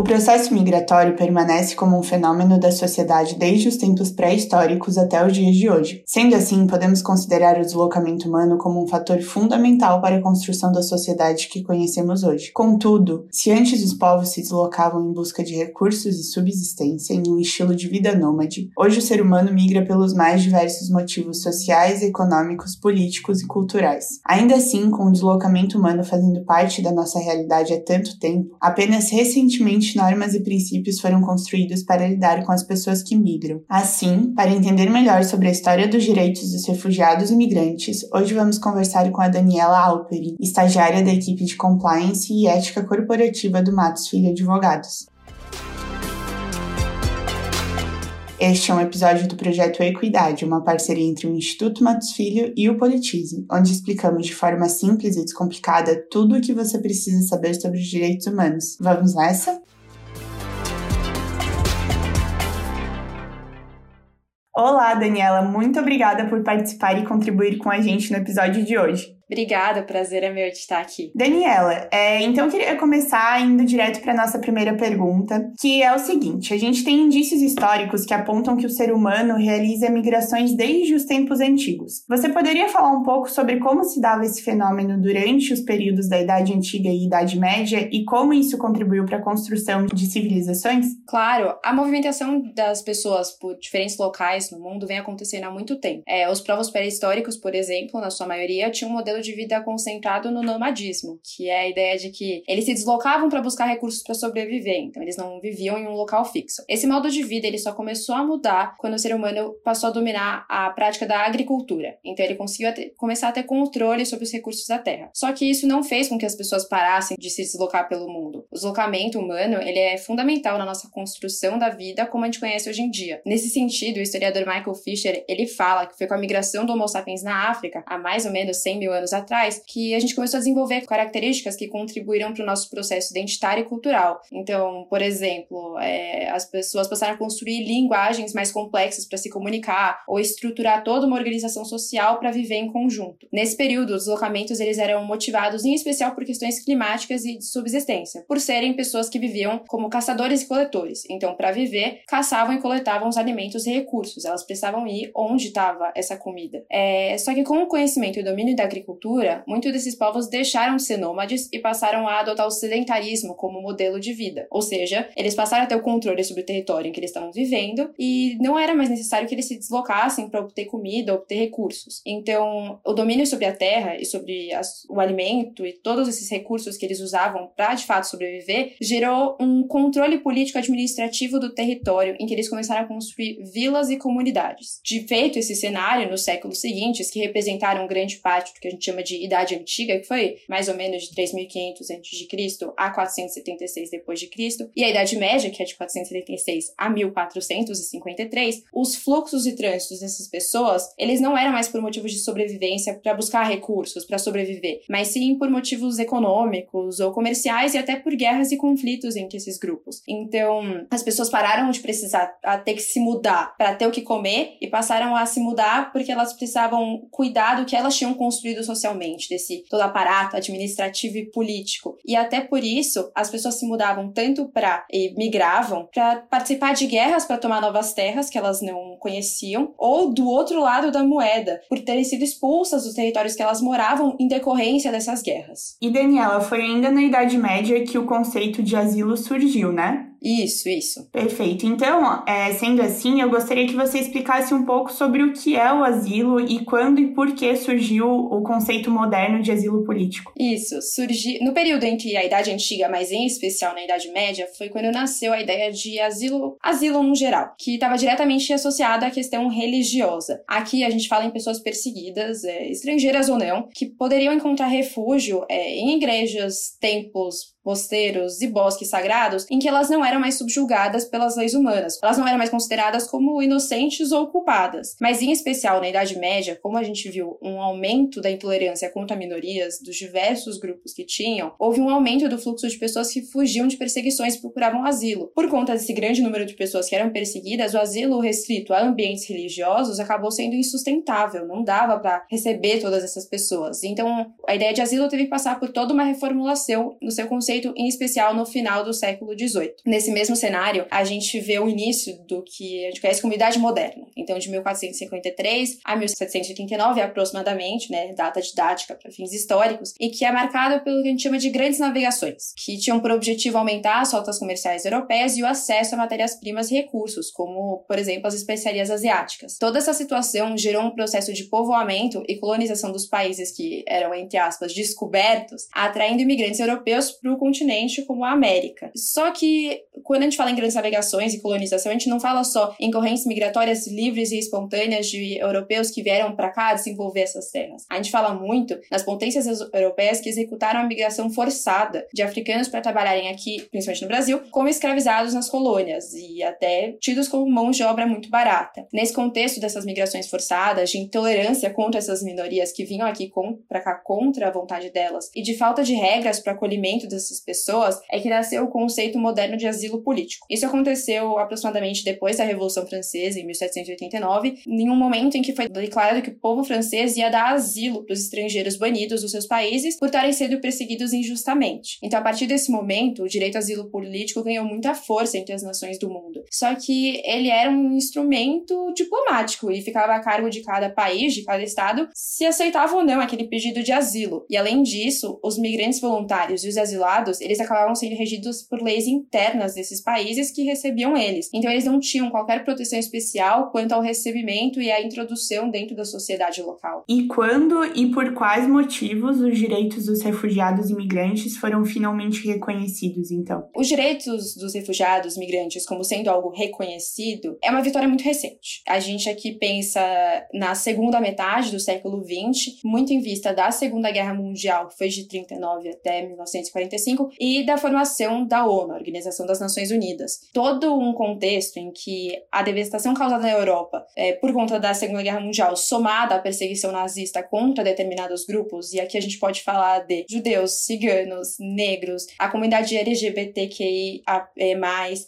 O processo migratório permanece como um fenômeno da sociedade desde os tempos pré-históricos até os dias de hoje. Sendo assim, podemos considerar o deslocamento humano como um fator fundamental para a construção da sociedade que conhecemos hoje. Contudo, se antes os povos se deslocavam em busca de recursos e subsistência em um estilo de vida nômade, hoje o ser humano migra pelos mais diversos motivos sociais, econômicos, políticos e culturais. Ainda assim, com o deslocamento humano fazendo parte da nossa realidade há tanto tempo, apenas recentemente normas e princípios foram construídos para lidar com as pessoas que migram. Assim, para entender melhor sobre a história dos direitos dos refugiados e migrantes, hoje vamos conversar com a Daniela Alperi, estagiária da equipe de Compliance e Ética Corporativa do Matos Filho Advogados. Este é um episódio do projeto Equidade, uma parceria entre o Instituto Matos Filho e o Politize, onde explicamos de forma simples e descomplicada tudo o que você precisa saber sobre os direitos humanos. Vamos nessa? Olá, Daniela, muito obrigada por participar e contribuir com a gente no episódio de hoje. Obrigada, o prazer é meu de estar aqui. Daniela, é, então eu queria começar indo direto para nossa primeira pergunta, que é o seguinte: a gente tem indícios históricos que apontam que o ser humano realiza migrações desde os tempos antigos. Você poderia falar um pouco sobre como se dava esse fenômeno durante os períodos da Idade Antiga e Idade Média e como isso contribuiu para a construção de civilizações? Claro, a movimentação das pessoas por diferentes locais no mundo vem acontecendo há muito tempo. É, os povos pré-históricos, por exemplo, na sua maioria, tinham um modelo de vida concentrado no nomadismo, que é a ideia de que eles se deslocavam para buscar recursos para sobreviver, então eles não viviam em um local fixo. Esse modo de vida ele só começou a mudar quando o ser humano passou a dominar a prática da agricultura. Então ele conseguiu começar a ter controle sobre os recursos da terra. Só que isso não fez com que as pessoas parassem de se deslocar pelo mundo. O deslocamento humano ele é fundamental na nossa construção da vida como a gente conhece hoje em dia. Nesse sentido, o historiador Michael Fisher ele fala que foi com a migração do Homo sapiens na África há mais ou menos 100 mil anos anos atrás, que a gente começou a desenvolver características que contribuíram para o nosso processo identitário e cultural. Então, por exemplo, é, as pessoas passaram a construir linguagens mais complexas para se comunicar ou estruturar toda uma organização social para viver em conjunto. Nesse período, os deslocamentos eles eram motivados em especial por questões climáticas e de subsistência, por serem pessoas que viviam como caçadores e coletores. Então, para viver, caçavam e coletavam os alimentos e recursos. Elas precisavam ir onde estava essa comida. É, só que com o conhecimento e domínio da agricultura agricultura, muitos desses povos deixaram de ser nômades e passaram a adotar o sedentarismo como modelo de vida. Ou seja, eles passaram a ter o controle sobre o território em que eles estavam vivendo e não era mais necessário que eles se deslocassem para obter comida, obter recursos. Então, o domínio sobre a terra e sobre as, o alimento e todos esses recursos que eles usavam para de fato sobreviver gerou um controle político administrativo do território em que eles começaram a construir vilas e comunidades. De feito, esse cenário nos séculos seguintes, que representaram grande parte do que a gente chama de Idade Antiga, que foi mais ou menos de 3.500 a.C. a 476 d.C., e a Idade Média, que é de 476 a 1453, os fluxos e trânsitos dessas pessoas, eles não eram mais por motivos de sobrevivência para buscar recursos, para sobreviver, mas sim por motivos econômicos ou comerciais e até por guerras e conflitos entre esses grupos. Então, as pessoas pararam de precisar ter que se mudar para ter o que comer e passaram a se mudar porque elas precisavam cuidar do que elas tinham construído socialmente desse todo aparato administrativo e político. E até por isso as pessoas se mudavam tanto para e migravam para participar de guerras para tomar novas terras que elas não conheciam, ou do outro lado da moeda, por terem sido expulsas dos territórios que elas moravam em decorrência dessas guerras. E Daniela, foi ainda na Idade Média que o conceito de asilo surgiu, né? Isso, isso. Perfeito. Então, é, sendo assim, eu gostaria que você explicasse um pouco sobre o que é o asilo e quando e por que surgiu o conceito moderno de asilo político. Isso, surgiu no período em que a Idade Antiga, mas em especial na Idade Média, foi quando nasceu a ideia de asilo, asilo no geral, que estava diretamente associada à questão religiosa. Aqui a gente fala em pessoas perseguidas, é, estrangeiras ou não, que poderiam encontrar refúgio é, em igrejas, templos, mosteiros e bosques sagrados em que elas não eram mais subjugadas pelas leis humanas. Elas não eram mais consideradas como inocentes ou culpadas. Mas, em especial na Idade Média, como a gente viu um aumento da intolerância contra minorias dos diversos grupos que tinham, houve um aumento do fluxo de pessoas que fugiam de perseguições e procuravam asilo. Por conta desse grande número de pessoas que eram perseguidas, o asilo restrito a ambientes religiosos acabou sendo insustentável, não dava para receber todas essas pessoas. Então, a ideia de asilo teve que passar por toda uma reformulação no seu conceito conceito, em especial no final do século XVIII. Nesse mesmo cenário, a gente vê o início do que a gente conhece como Idade Moderna. Então, de 1453 a 1789, aproximadamente, né, data didática para fins históricos, e que é marcado pelo que a gente chama de grandes navegações, que tinham por objetivo aumentar as rotas comerciais europeias e o acesso a matérias-primas e recursos, como, por exemplo, as especiarias asiáticas. Toda essa situação gerou um processo de povoamento e colonização dos países que eram, entre aspas, descobertos, atraindo imigrantes europeus para o continente como a América. Só que quando a gente fala em grandes navegações e colonização, a gente não fala só em correntes migratórias livres e espontâneas de europeus que vieram para cá desenvolver essas terras. A gente fala muito nas potências europeias que executaram a migração forçada de africanos para trabalharem aqui, principalmente no Brasil, como escravizados nas colônias e até tidos como mão de obra muito barata. Nesse contexto dessas migrações forçadas, de intolerância contra essas minorias que vinham aqui para cá contra a vontade delas e de falta de regras para acolhimento dessas pessoas é que nasceu o conceito moderno de asilo político. Isso aconteceu aproximadamente depois da Revolução Francesa, em 1789, em um momento em que foi declarado que o povo francês ia dar asilo para os estrangeiros banidos dos seus países por estarem sendo perseguidos injustamente. Então, a partir desse momento, o direito ao asilo político ganhou muita força entre as nações do mundo. Só que ele era um instrumento diplomático e ficava a cargo de cada país, de cada estado, se aceitava ou não aquele pedido de asilo. E além disso, os migrantes voluntários e os asilados estados, eles acabavam sendo regidos por leis internas desses países que recebiam eles. Então eles não tinham qualquer proteção especial quanto ao recebimento e à introdução dentro da sociedade local. E quando e por quais motivos os direitos dos refugiados imigrantes foram finalmente reconhecidos, então? Os direitos dos refugiados migrantes como sendo algo reconhecido é uma vitória muito recente. A gente aqui pensa na segunda metade do século XX, muito em vista da Segunda Guerra Mundial, que foi de 39 até 1945 1945 e da formação da ONU, a Organização das Nações Unidas. Todo um contexto em que a devastação causada na Europa é, por conta da Segunda Guerra Mundial, somada à perseguição nazista contra determinados grupos, e aqui a gente pode falar de judeus, ciganos, negros, a comunidade LGBTQI,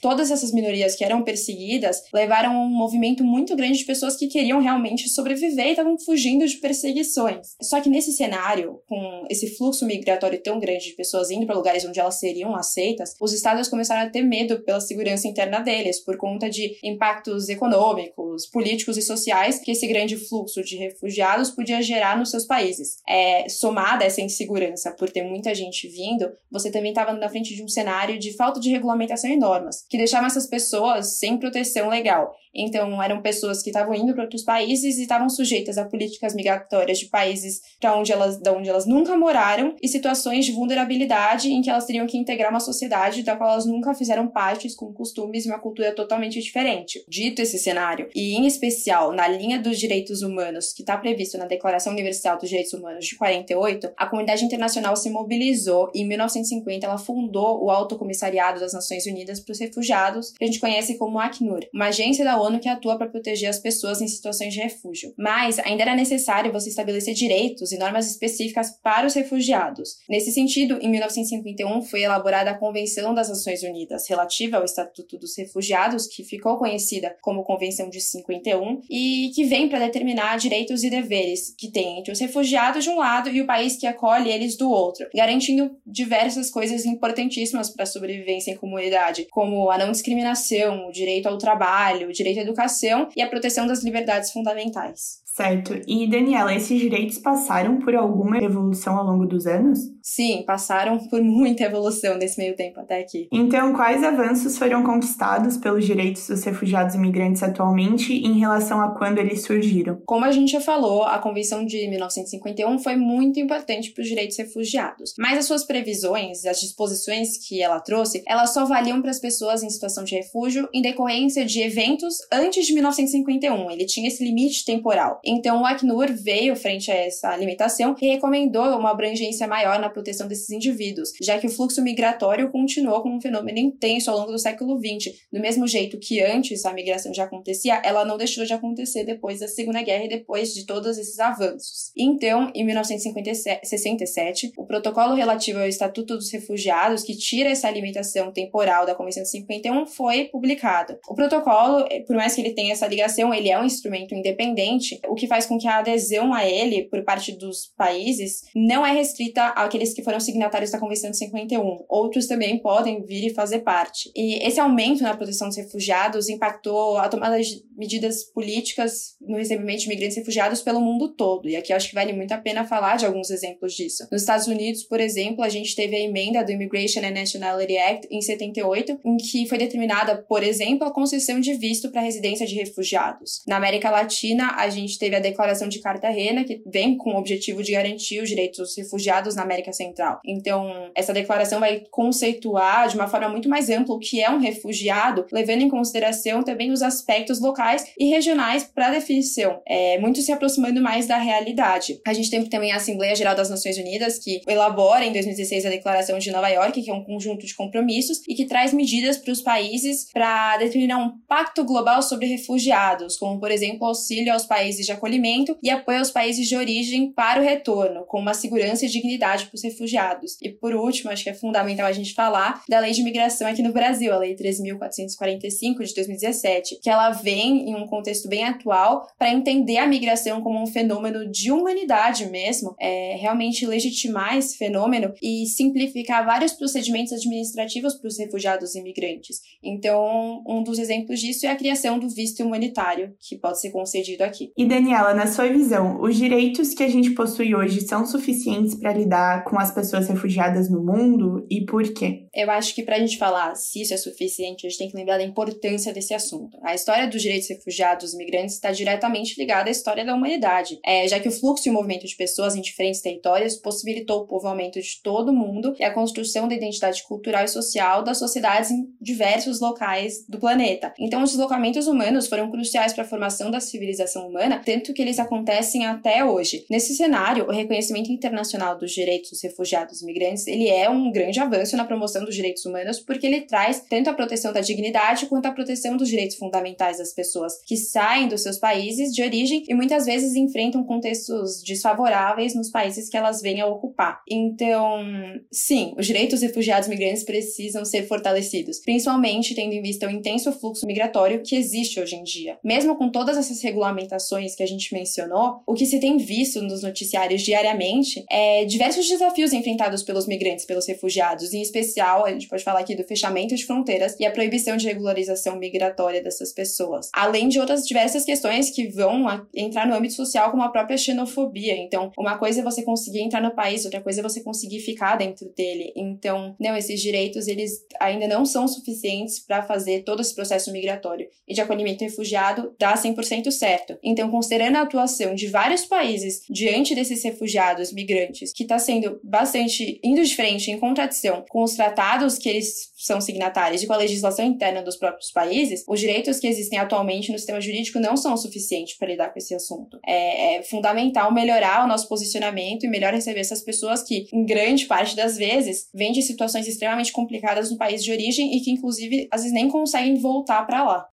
todas essas minorias que eram perseguidas levaram a um movimento muito grande de pessoas que queriam realmente sobreviver e estavam fugindo de perseguições. Só que nesse cenário, com esse fluxo migratório tão grande de pessoas indo para lugares onde elas seriam aceitas, os estados começaram a ter medo pela segurança interna deles, por conta de impactos econômicos, políticos e sociais que esse grande fluxo de refugiados podia gerar nos seus países. É, somada essa insegurança por ter muita gente vindo, você também estava na frente de um cenário de falta de regulamentação e normas, que deixavam essas pessoas sem proteção legal. Então, eram pessoas que estavam indo para outros países e estavam sujeitas a políticas migratórias de países para onde elas, da onde elas nunca moraram e situações de vulnerabilidade em que elas teriam que integrar uma sociedade da qual elas nunca fizeram parte, com costumes e uma cultura totalmente diferente. Dito esse cenário, e em especial na linha dos direitos humanos que está previsto na Declaração Universal dos Direitos Humanos de 48, a comunidade internacional se mobilizou e em 1950 ela fundou o Alto Comissariado das Nações Unidas para os Refugiados, que a gente conhece como Acnur, uma agência da ONU que atua para proteger as pessoas em situações de refúgio. Mas ainda era necessário você estabelecer direitos e normas específicas para os refugiados. Nesse sentido, em 1950 1951 foi elaborada a Convenção das Nações Unidas relativa ao Estatuto dos Refugiados, que ficou conhecida como Convenção de 51 e que vem para determinar direitos e deveres que tem entre os refugiados de um lado e o país que acolhe eles do outro, garantindo diversas coisas importantíssimas para a sobrevivência em comunidade, como a não discriminação, o direito ao trabalho, o direito à educação e a proteção das liberdades fundamentais. Certo. E, Daniela, esses direitos passaram por alguma evolução ao longo dos anos? Sim, passaram por muita evolução nesse meio tempo até aqui. Então, quais avanços foram conquistados pelos direitos dos refugiados imigrantes atualmente em relação a quando eles surgiram? Como a gente já falou, a Convenção de 1951 foi muito importante para os direitos refugiados, mas as suas previsões, as disposições que ela trouxe, elas só valiam para as pessoas em situação de refúgio em decorrência de eventos antes de 1951. Ele tinha esse limite temporal. Então, o Acnur veio frente a essa limitação e recomendou uma abrangência maior na proteção desses indivíduos, já que o fluxo migratório continuou como um fenômeno intenso ao longo do século XX. Do mesmo jeito que antes a migração já acontecia, ela não deixou de acontecer depois da Segunda Guerra e depois de todos esses avanços. Então, em 1967, o protocolo relativo ao Estatuto dos Refugiados, que tira essa limitação temporal da Convenção de 51, foi publicado. O protocolo, por mais que ele tenha essa ligação, ele é um instrumento independente, o que faz com que a adesão a ele por parte dos países não é restrita àqueles que foram signatários da Convenção de 51. Outros também podem vir e fazer parte. E esse aumento na proteção dos refugiados impactou a tomada de medidas políticas no recebimento de imigrantes refugiados pelo mundo todo. E aqui acho que vale muito a pena falar de alguns exemplos disso. Nos Estados Unidos, por exemplo, a gente teve a emenda do Immigration and Nationality Act em 78, em que foi determinada, por exemplo, a concessão de visto para residência de refugiados. Na América Latina, a gente teve a Declaração de Cartagena, que vem com o objetivo de garantir os direitos dos refugiados na América Central. Então, essa declaração vai conceituar de uma forma muito mais ampla o que é um refugiado, levando em consideração também os aspectos locais e regionais para a definição, é, muito se aproximando mais da realidade. A gente tem também a Assembleia Geral das Nações Unidas, que elabora em 2016 a Declaração de Nova York, que é um conjunto de compromissos e que traz medidas para os países para determinar um pacto global sobre refugiados, como, por exemplo, auxílio aos países de acolhimento e apoio aos países de origem para o retorno, com uma segurança e dignidade para os refugiados. E por último, acho que é fundamental a gente falar da Lei de Imigração aqui no Brasil, a Lei 3.445 de 2017, que ela vem em um contexto bem atual para entender a migração como um fenômeno de humanidade mesmo, é, realmente legitimar esse fenômeno e simplificar vários procedimentos administrativos para os refugiados e imigrantes. Então, um dos exemplos disso é a criação do visto humanitário, que pode ser concedido aqui. E Daniela, na sua visão, os direitos que a gente possui hoje são suficientes para lidar com as pessoas refugiadas no mundo e por quê? Eu acho que para a gente falar se isso é suficiente, a gente tem que lembrar da importância desse assunto. A história dos direitos refugiados e migrantes está diretamente ligada à história da humanidade, é, já que o fluxo e o movimento de pessoas em diferentes territórios possibilitou o povoamento de todo o mundo e a construção da identidade cultural e social das sociedades em diversos locais do planeta. Então, os deslocamentos humanos foram cruciais para a formação da civilização humana, tanto que eles acontecem até hoje. Nesse cenário, o reconhecimento internacional dos direitos dos refugiados e migrantes, ele é um grande avanço na promoção dos direitos humanos, porque ele traz tanto a proteção da dignidade quanto a proteção dos direitos fundamentais das pessoas que saem dos seus países de origem e muitas vezes enfrentam contextos desfavoráveis nos países que elas vêm a ocupar. Então, sim, os direitos dos refugiados migrantes precisam ser fortalecidos, principalmente tendo em vista o intenso fluxo migratório que existe hoje em dia. Mesmo com todas essas regulamentações que a gente mencionou, o que se tem visto nos noticiários diariamente é diversos desafios enfrentados pelos migrantes, pelos refugiados, em especial, a gente pode falar aqui do fechamento de fronteiras e a proibição de regularização migratória dessas pessoas. Além de outras diversas questões que vão entrar no âmbito social, como a própria xenofobia. Então, uma coisa é você conseguir entrar no país, outra coisa é você conseguir ficar dentro dele. Então, não, esses direitos, eles ainda não são suficientes para fazer todo esse processo migratório. E de acolhimento refugiado dá 100% certo. Então, considerando a atuação de vários países diante desses refugiados, migrantes, que está sendo bastante indo de frente, em contradição com os tratados que eles são signatários e com a legislação interna dos próprios países, os direitos que existem atualmente no sistema jurídico não são suficientes para lidar com esse assunto. É, é, fundamental melhorar o nosso posicionamento e melhor receber essas pessoas que, em grande parte das vezes, vêm de situações extremamente complicadas no país de origem e que, inclusive, às vezes nem conseguem voltar para lá.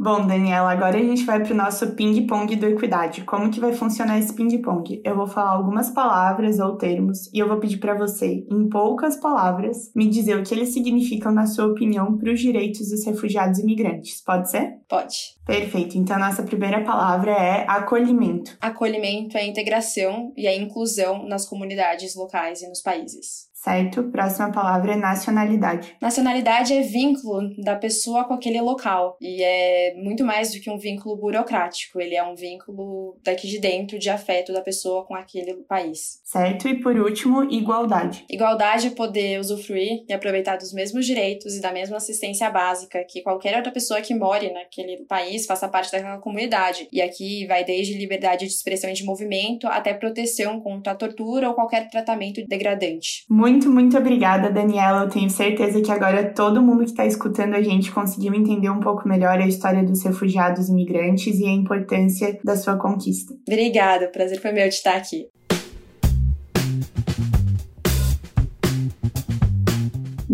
Bom, Daniela, agora a gente vai para o nosso ping-pong do Equidade. Como que vai funcionar esse ping-pong? Eu vou falar algumas palavras ou termos e eu vou pedir para você, em poucas palavras, me dizer o que eles significam, na sua opinião, para os direitos dos refugiados e imigrantes. Pode ser? Pode. Perfeito. Então, nossa primeira palavra é acolhimento. Acolhimento é a integração e a inclusão nas comunidades locais e nos países certo? Próxima palavra é nacionalidade. Nacionalidade é vínculo da pessoa com aquele local e é muito mais do que um vínculo burocrático, ele é um vínculo daqui de dentro, de afeto da pessoa com aquele país. Certo, e por último, igualdade. Igualdade é poder usufruir e aproveitar dos mesmos direitos e da mesma assistência básica que qualquer outra pessoa que more naquele país, faça parte daquela comunidade. E aqui vai desde liberdade de expressão e de movimento até proteção contra a tortura ou qualquer tratamento degradante. Muito muito, muito obrigada, Daniela. Eu tenho certeza que agora todo mundo que está escutando a gente conseguiu entender um pouco melhor a história dos refugiados imigrantes e a importância da sua conquista. Obrigada, o prazer foi meu de estar aqui.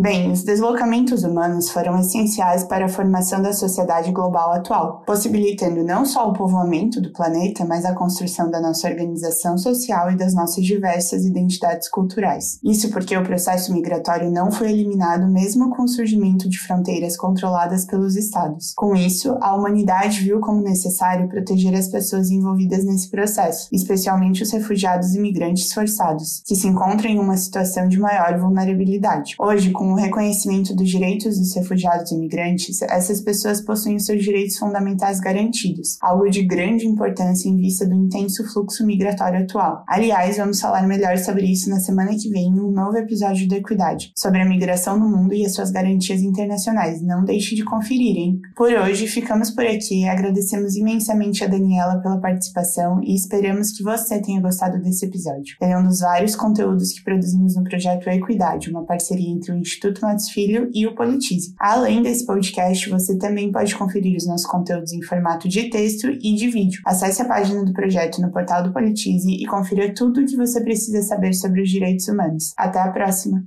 Bem, os deslocamentos humanos foram essenciais para a formação da sociedade global atual, possibilitando não só o povoamento do planeta, mas a construção da nossa organização social e das nossas diversas identidades culturais. Isso porque o processo migratório não foi eliminado mesmo com o surgimento de fronteiras controladas pelos estados. Com isso, a humanidade viu como necessário proteger as pessoas envolvidas nesse processo, especialmente os refugiados e imigrantes forçados, que se encontram em uma situação de maior vulnerabilidade. Hoje, com o reconhecimento dos direitos dos refugiados e imigrantes, essas pessoas possuem os seus direitos fundamentais garantidos, algo de grande importância em vista do intenso fluxo migratório atual. Aliás, vamos falar melhor sobre isso na semana que vem em um novo episódio do Equidade, sobre a migração no mundo e as suas garantias internacionais. Não deixe de conferir, hein? Por hoje, ficamos por aqui. Agradecemos imensamente a Daniela pela participação e esperamos que você tenha gostado desse episódio. Ele é um dos vários conteúdos que produzimos no projeto Equidade, uma parceria entre o Instituto Instituto Matos Filho e o Politize. Além desse podcast, você também pode conferir os nossos conteúdos em formato de texto e de vídeo. Acesse a página do projeto no portal do Politize e confira tudo o que você precisa saber sobre os direitos humanos. Até a próxima!